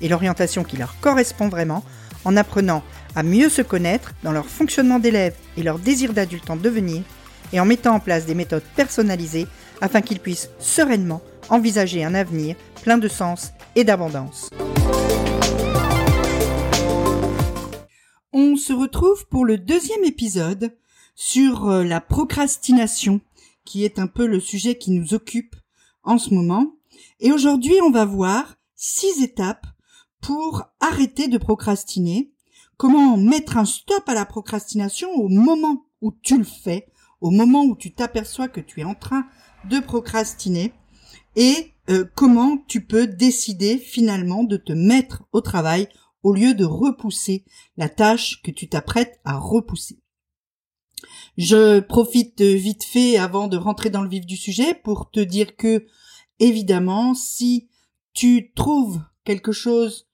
et l'orientation qui leur correspond vraiment en apprenant à mieux se connaître dans leur fonctionnement d'élève et leur désir d'adulte en devenir et en mettant en place des méthodes personnalisées afin qu'ils puissent sereinement envisager un avenir plein de sens et d'abondance. On se retrouve pour le deuxième épisode sur euh, la procrastination, qui est un peu le sujet qui nous occupe en ce moment. Et aujourd'hui, on va voir six étapes pour arrêter de procrastiner, comment mettre un stop à la procrastination au moment où tu le fais, au moment où tu t'aperçois que tu es en train de procrastiner, et euh, comment tu peux décider finalement de te mettre au travail au lieu de repousser la tâche que tu t'apprêtes à repousser? Je profite vite fait avant de rentrer dans le vif du sujet pour te dire que, évidemment, si tu trouves quelque chose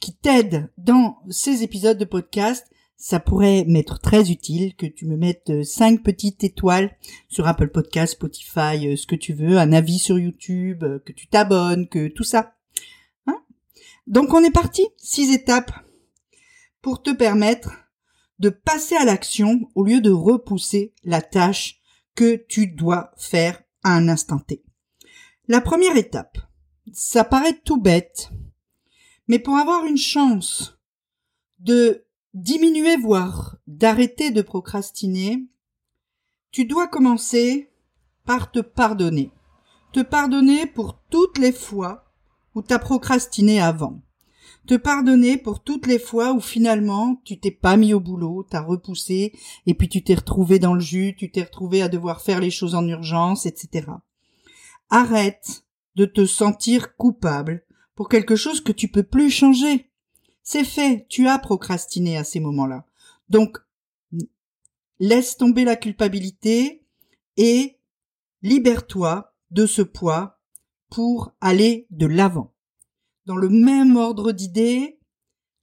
qui t'aide dans ces épisodes de podcast, ça pourrait m'être très utile que tu me mettes cinq petites étoiles sur Apple Podcast, Spotify, euh, ce que tu veux, un avis sur YouTube, euh, que tu t'abonnes, que tout ça. Donc on est parti, six étapes pour te permettre de passer à l'action au lieu de repousser la tâche que tu dois faire à un instant T. La première étape, ça paraît tout bête, mais pour avoir une chance de diminuer, voire d'arrêter de procrastiner, tu dois commencer par te pardonner. Te pardonner pour toutes les fois où t'as procrastiné avant. Te pardonner pour toutes les fois où finalement tu t'es pas mis au boulot, t'as repoussé, et puis tu t'es retrouvé dans le jus, tu t'es retrouvé à devoir faire les choses en urgence, etc. Arrête de te sentir coupable pour quelque chose que tu peux plus changer. C'est fait, tu as procrastiné à ces moments-là. Donc, laisse tomber la culpabilité et libère-toi de ce poids pour aller de l'avant. Dans le même ordre d'idées,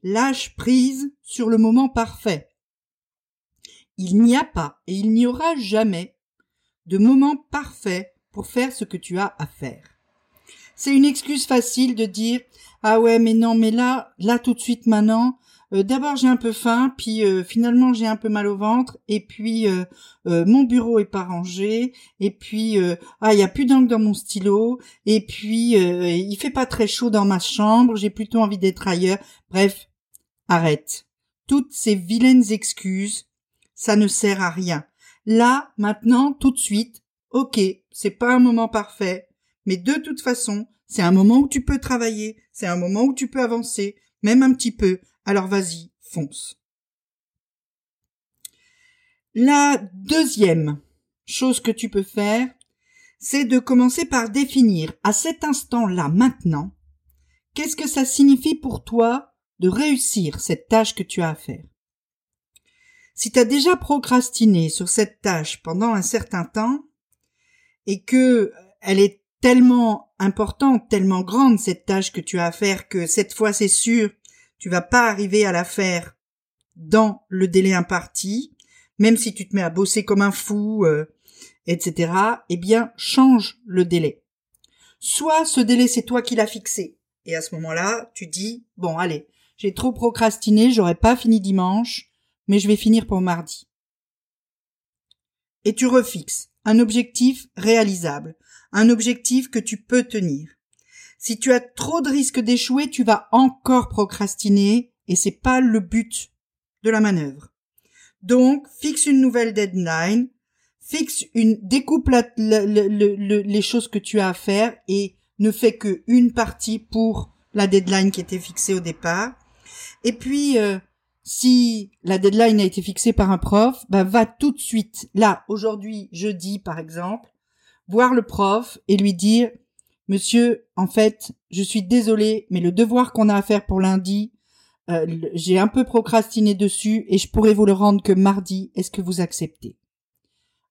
lâche prise sur le moment parfait. Il n'y a pas et il n'y aura jamais de moment parfait pour faire ce que tu as à faire. C'est une excuse facile de dire ah ouais mais non mais là là tout de suite maintenant euh, d'abord j'ai un peu faim, puis euh, finalement j'ai un peu mal au ventre, et puis euh, mon bureau est pas rangé, et puis ah il y a plus d'encre dans mon stylo, et puis il fait pas très chaud dans ma chambre, j'ai plutôt envie d'être ailleurs. Bref, arrête. Toutes ces vilaines excuses, ça ne sert à rien. Là, maintenant, tout de suite, ok, c'est pas un moment parfait, mais de toute façon, c'est un moment où tu peux travailler, c'est un moment où tu peux avancer, même un petit peu, alors vas-y, fonce. La deuxième chose que tu peux faire, c'est de commencer par définir à cet instant-là, maintenant, qu'est-ce que ça signifie pour toi de réussir cette tâche que tu as à faire. Si tu as déjà procrastiné sur cette tâche pendant un certain temps et que elle est tellement importante, tellement grande cette tâche que tu as à faire que cette fois c'est sûr, tu vas pas arriver à la faire dans le délai imparti, même si tu te mets à bosser comme un fou, euh, etc., eh bien, change le délai. Soit ce délai, c'est toi qui l'as fixé. Et à ce moment-là, tu dis, bon, allez, j'ai trop procrastiné, j'aurais pas fini dimanche, mais je vais finir pour mardi. Et tu refixes un objectif réalisable, un objectif que tu peux tenir. Si tu as trop de risques d'échouer, tu vas encore procrastiner et c'est pas le but de la manœuvre. Donc, fixe une nouvelle deadline, fixe une, découpe les choses que tu as à faire et ne fais que une partie pour la deadline qui était fixée au départ. Et puis, euh, si la deadline a été fixée par un prof, bah, va tout de suite, là, aujourd'hui, jeudi, par exemple, voir le prof et lui dire Monsieur, en fait, je suis désolé, mais le devoir qu'on a à faire pour lundi, euh, j'ai un peu procrastiné dessus et je pourrais vous le rendre que mardi. Est-ce que vous acceptez?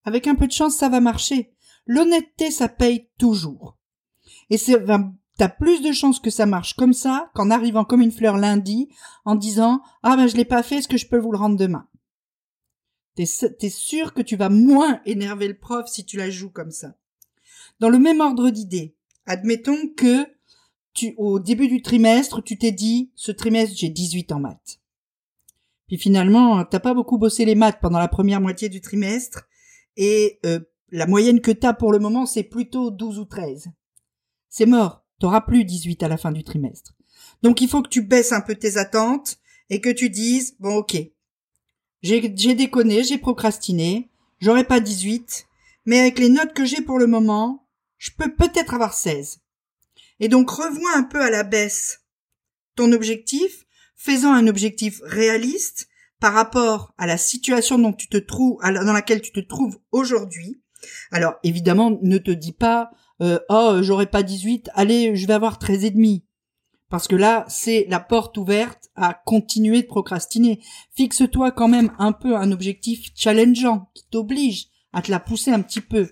Avec un peu de chance, ça va marcher. L'honnêteté, ça paye toujours. Et c'est, t'as plus de chances que ça marche comme ça qu'en arrivant comme une fleur lundi en disant ah ben je l'ai pas fait, est-ce que je peux vous le rendre demain? T'es, t'es sûr que tu vas moins énerver le prof si tu la joues comme ça. Dans le même ordre d'idée, admettons que tu, au début du trimestre, tu t'es dit, ce trimestre, j'ai 18 en maths. Puis finalement, t'as pas beaucoup bossé les maths pendant la première moitié du trimestre, et euh, la moyenne que t'as pour le moment, c'est plutôt 12 ou 13. C'est mort, t'auras plus 18 à la fin du trimestre. Donc il faut que tu baisses un peu tes attentes, et que tu dises, bon ok, j'ai, j'ai déconné, j'ai procrastiné, j'aurai pas 18, mais avec les notes que j'ai pour le moment, je peux peut-être avoir 16. Et donc revois un peu à la baisse ton objectif, faisant un objectif réaliste par rapport à la situation dont tu te trouves, dans laquelle tu te trouves aujourd'hui. Alors évidemment, ne te dis pas euh, oh j'aurais pas 18, allez je vais avoir 13 et demi. Parce que là, c'est la porte ouverte à continuer de procrastiner. Fixe-toi quand même un peu un objectif challengeant qui t'oblige à te la pousser un petit peu.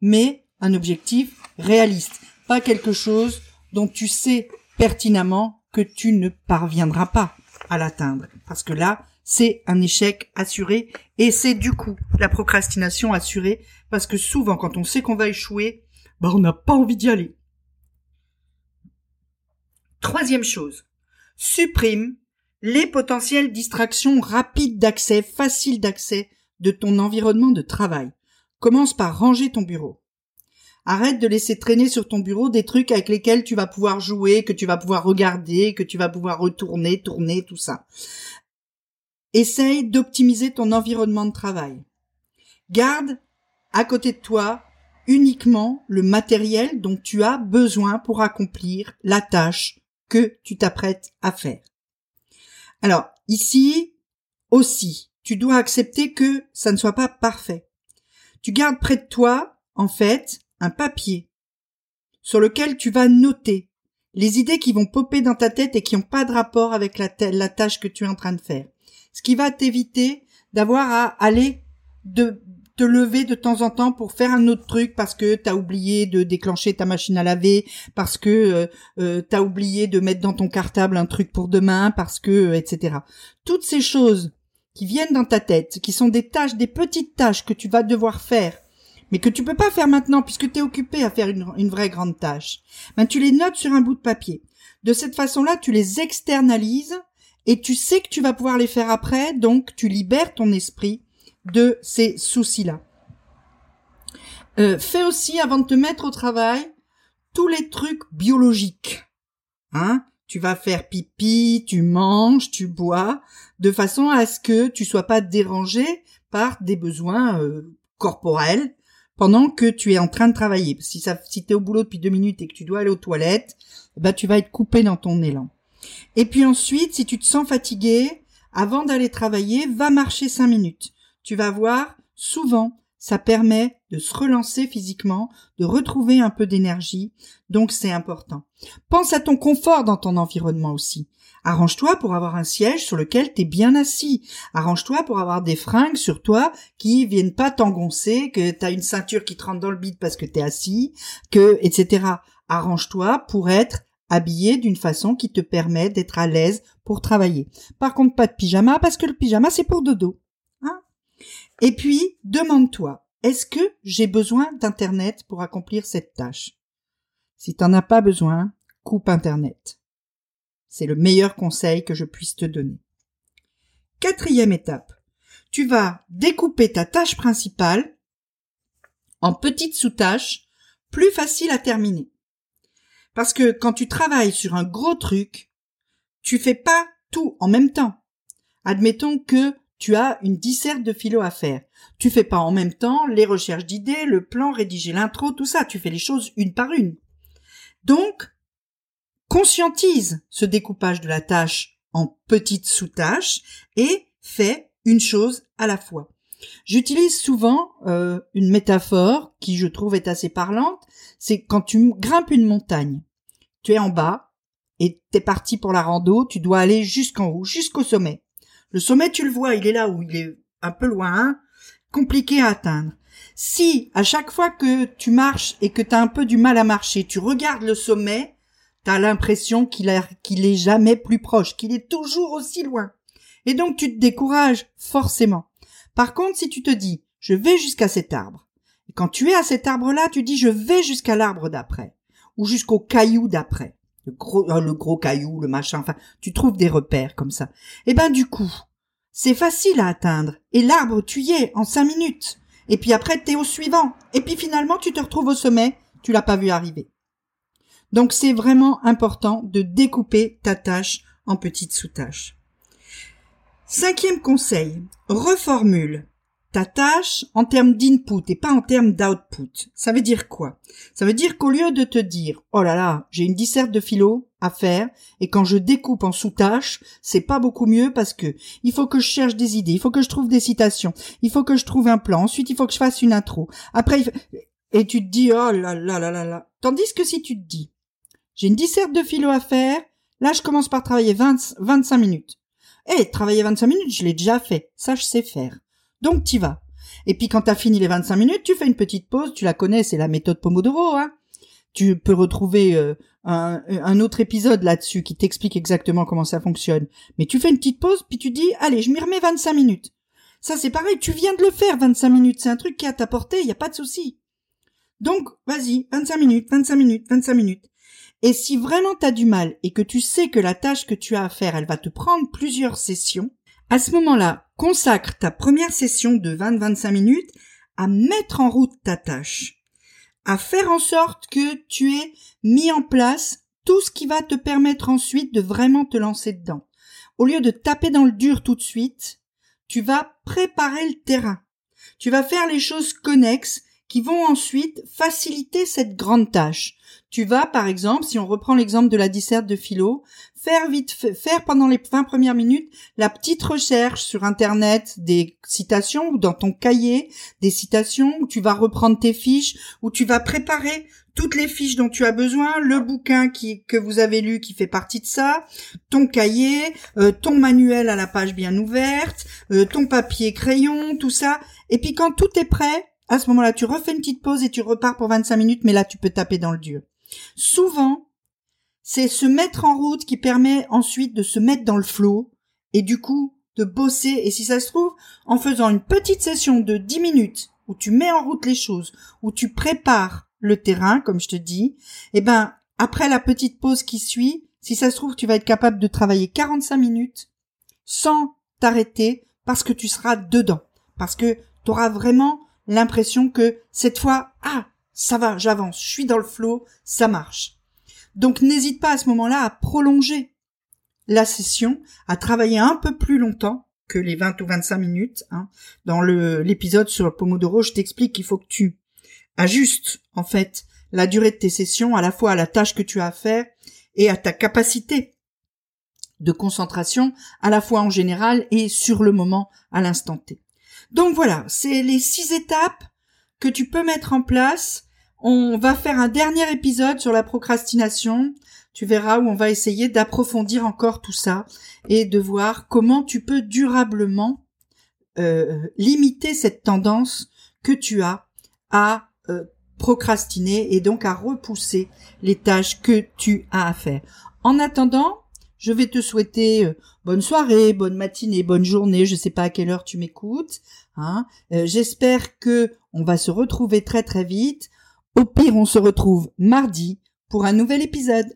Mais un objectif réaliste pas quelque chose dont tu sais pertinemment que tu ne parviendras pas à l'atteindre. Parce que là, c'est un échec assuré et c'est du coup la procrastination assurée parce que souvent quand on sait qu'on va échouer, bah on n'a pas envie d'y aller. Troisième chose, supprime les potentielles distractions rapides d'accès, faciles d'accès de ton environnement de travail. Commence par ranger ton bureau. Arrête de laisser traîner sur ton bureau des trucs avec lesquels tu vas pouvoir jouer, que tu vas pouvoir regarder, que tu vas pouvoir retourner, tourner, tout ça. Essaye d'optimiser ton environnement de travail. Garde à côté de toi uniquement le matériel dont tu as besoin pour accomplir la tâche que tu t'apprêtes à faire. Alors, ici aussi, tu dois accepter que ça ne soit pas parfait. Tu gardes près de toi, en fait, papier sur lequel tu vas noter les idées qui vont popper dans ta tête et qui n'ont pas de rapport avec la, la, tâche que tu es en train de faire. Ce qui va t'éviter d'avoir à aller de te lever de temps en temps pour faire un autre truc parce que t'as oublié de déclencher ta machine à laver, parce que euh, euh t'as oublié de mettre dans ton cartable un truc pour demain, parce que euh, etc. Toutes ces choses qui viennent dans ta tête, qui sont des tâches, des petites tâches que tu vas devoir faire mais que tu peux pas faire maintenant puisque tu es occupé à faire une, vraie grande tâche, ben tu les notes sur un bout de papier. De cette façon-là, tu les externalises et tu sais que tu vas pouvoir les faire après, donc tu libères ton esprit de ces soucis-là. Euh, fais aussi, avant de te mettre au travail, tous les trucs biologiques. Hein? Tu vas faire pipi, tu manges, tu bois, de façon à ce que tu sois pas dérangé par des besoins euh, corporels pendant que tu es en train de travailler. Si ça, si au boulot depuis deux minutes et que tu dois aller aux toilettes, bah tu vas être coupé dans ton élan. Et puis ensuite, si tu te sens fatigué, avant d'aller travailler, va marcher cinq minutes. Tu vas voir, souvent, ça permet de se relancer physiquement, de retrouver un peu d'énergie, donc c'est important. Pense à ton confort dans ton environnement aussi. Arrange-toi pour avoir un siège sur lequel t'es bien assis. Arrange-toi pour avoir des fringues sur toi qui viennent pas t'engoncer, que t'as une ceinture qui te rentre dans le bide parce que t'es assis, que, etc. Arrange-toi pour être habillé d'une façon qui te permet d'être à l'aise pour travailler. Par contre, pas de pyjama parce que le pyjama c'est pour dodo. Hein Et puis, demande-toi, est-ce que j'ai besoin d'internet pour accomplir cette tâche? Si t'en as pas besoin, coupe internet. C'est le meilleur conseil que je puisse te donner. Quatrième étape. Tu vas découper ta tâche principale en petites sous-tâches plus faciles à terminer. Parce que quand tu travailles sur un gros truc, tu fais pas tout en même temps. Admettons que tu as une disserte de philo à faire. Tu fais pas en même temps les recherches d'idées, le plan, rédiger l'intro, tout ça. Tu fais les choses une par une. Donc, conscientise ce découpage de la tâche en petites sous-tâches et fais une chose à la fois. J'utilise souvent euh, une métaphore qui je trouve est assez parlante, c'est quand tu grimpes une montagne. Tu es en bas et t'es parti pour la rando, tu dois aller jusqu'en haut, jusqu'au sommet. Le sommet, tu le vois, il est là où il est un peu loin, hein, compliqué à atteindre. Si à chaque fois que tu marches et que tu as un peu du mal à marcher, tu regardes le sommet, tu as l'impression qu'il qu'il est jamais plus proche, qu'il est toujours aussi loin. Et donc tu te décourages forcément. Par contre, si tu te dis je vais jusqu'à cet arbre, et quand tu es à cet arbre-là, tu dis je vais jusqu'à l'arbre d'après, ou jusqu'au caillou d'après, le gros, euh, le gros caillou, le machin, enfin, tu trouves des repères comme ça. Et eh ben du coup, c'est facile à atteindre, et l'arbre tu y es en cinq minutes. Et puis après, t'es au suivant. Et puis finalement, tu te retrouves au sommet, tu l'as pas vu arriver. Donc c'est vraiment important de découper ta tâche en petites sous-tâches. Cinquième conseil, reformule ta tâche en termes d'input et pas en termes d'output. Ça veut dire quoi? Ça veut dire qu'au lieu de te dire "Oh là là, j'ai une disserte de philo à faire et quand je découpe en sous-tâches, c'est pas beaucoup mieux parce que il faut que je cherche des idées, il faut que je trouve des citations, il faut que je trouve un plan, ensuite il faut que je fasse une intro. Après et tu te dis "Oh là là là là là." Tandis que si tu te dis "J'ai une disserte de philo à faire, là je commence par travailler 20 25 minutes." Eh, travailler 25 minutes, je l'ai déjà fait. Ça, je sais faire. Donc tu vas. Et puis quand tu as fini les 25 minutes, tu fais une petite pause, tu la connais, c'est la méthode Pomodoro. Hein. Tu peux retrouver euh, un, autre épisode là-dessus qui t'explique exactement comment ça fonctionne. Mais tu fais une petite pause, puis tu dis, allez, je m'y remets 25 minutes. Ça c'est pareil, tu viens de le faire 25 minutes, c'est un truc qui est à ta portée, il n'y a pas de souci. Donc, vas-y, 25 minutes, 25 minutes, 25 minutes. Et si vraiment tu as du mal et que tu sais que la tâche que tu as à faire, elle va te prendre plusieurs sessions, à ce moment-là, consacre ta première session de 20-25 minutes à mettre en route ta tâche, à faire en sorte que tu aies mis en place tout ce qui va te permettre ensuite de vraiment te lancer dedans. Au lieu de taper dans le dur tout de suite, tu vas préparer le terrain. Tu vas faire les choses connexes qui vont ensuite faciliter cette grande tâche. Tu vas, par exemple, si on reprend l'exemple de la disserte de philo, faire vite, faire pendant les 20 premières minutes la petite recherche sur Internet des citations ou dans ton cahier des citations où tu vas reprendre tes fiches, où tu vas préparer toutes les fiches dont tu as besoin, le bouquin qui, que vous avez lu qui fait partie de ça, ton cahier, euh, ton manuel à la page bien ouverte, euh, ton papier crayon, tout ça. Et puis quand tout est prêt, à ce moment-là, tu refais une petite pause et tu repars pour 25 minutes, mais là, tu peux taper dans le dur. Souvent, c'est se mettre en route qui permet ensuite de se mettre dans le flot et du coup de bosser. Et si ça se trouve, en faisant une petite session de 10 minutes où tu mets en route les choses, où tu prépares le terrain, comme je te dis, eh ben, après la petite pause qui suit, si ça se trouve, tu vas être capable de travailler 45 minutes sans t'arrêter parce que tu seras dedans. Parce que tu auras vraiment l'impression que cette fois, ah, ça va, j'avance, je suis dans le flot, ça marche. Donc n'hésite pas à ce moment-là à prolonger la session, à travailler un peu plus longtemps que les 20 ou 25 minutes. Hein. Dans l'épisode sur le Pomodoro, je t'explique qu'il faut que tu ajustes en fait la durée de tes sessions à la fois à la tâche que tu as à faire et à ta capacité de concentration à la fois en général et sur le moment à l'instant T. Donc voilà, c'est les six étapes que tu peux mettre en place. On va faire un dernier épisode sur la procrastination. Tu verras où on va essayer d'approfondir encore tout ça et de voir comment tu peux durablement euh, limiter cette tendance que tu as à euh, procrastiner et donc à repousser les tâches que tu as à faire. En attendant, je vais te souhaiter euh, bonne soirée, bonne matinée, bonne journée. Je sais pas à quelle heure tu m'écoutes. Hein. Euh, j'espère que on va se retrouver très très vite. Au pire, on se retrouve mardi pour un nouvel épisode.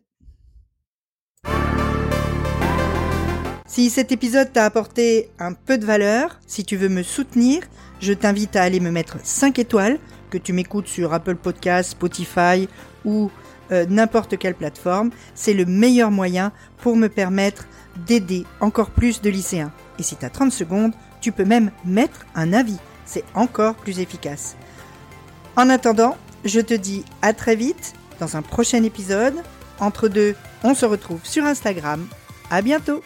Si cet épisode t'a apporté un peu de valeur, si tu veux me soutenir, je t'invite à aller me mettre 5 étoiles, que tu m'écoutes sur Apple Podcasts, Spotify ou euh, n'importe quelle plateforme, c'est le meilleur moyen pour me permettre d'aider encore plus de lycéens. Et si tu as 30 secondes, tu peux même mettre un avis. C'est encore plus efficace. En attendant, je te dis à très vite dans un prochain épisode. Entre deux, on se retrouve sur Instagram. À bientôt!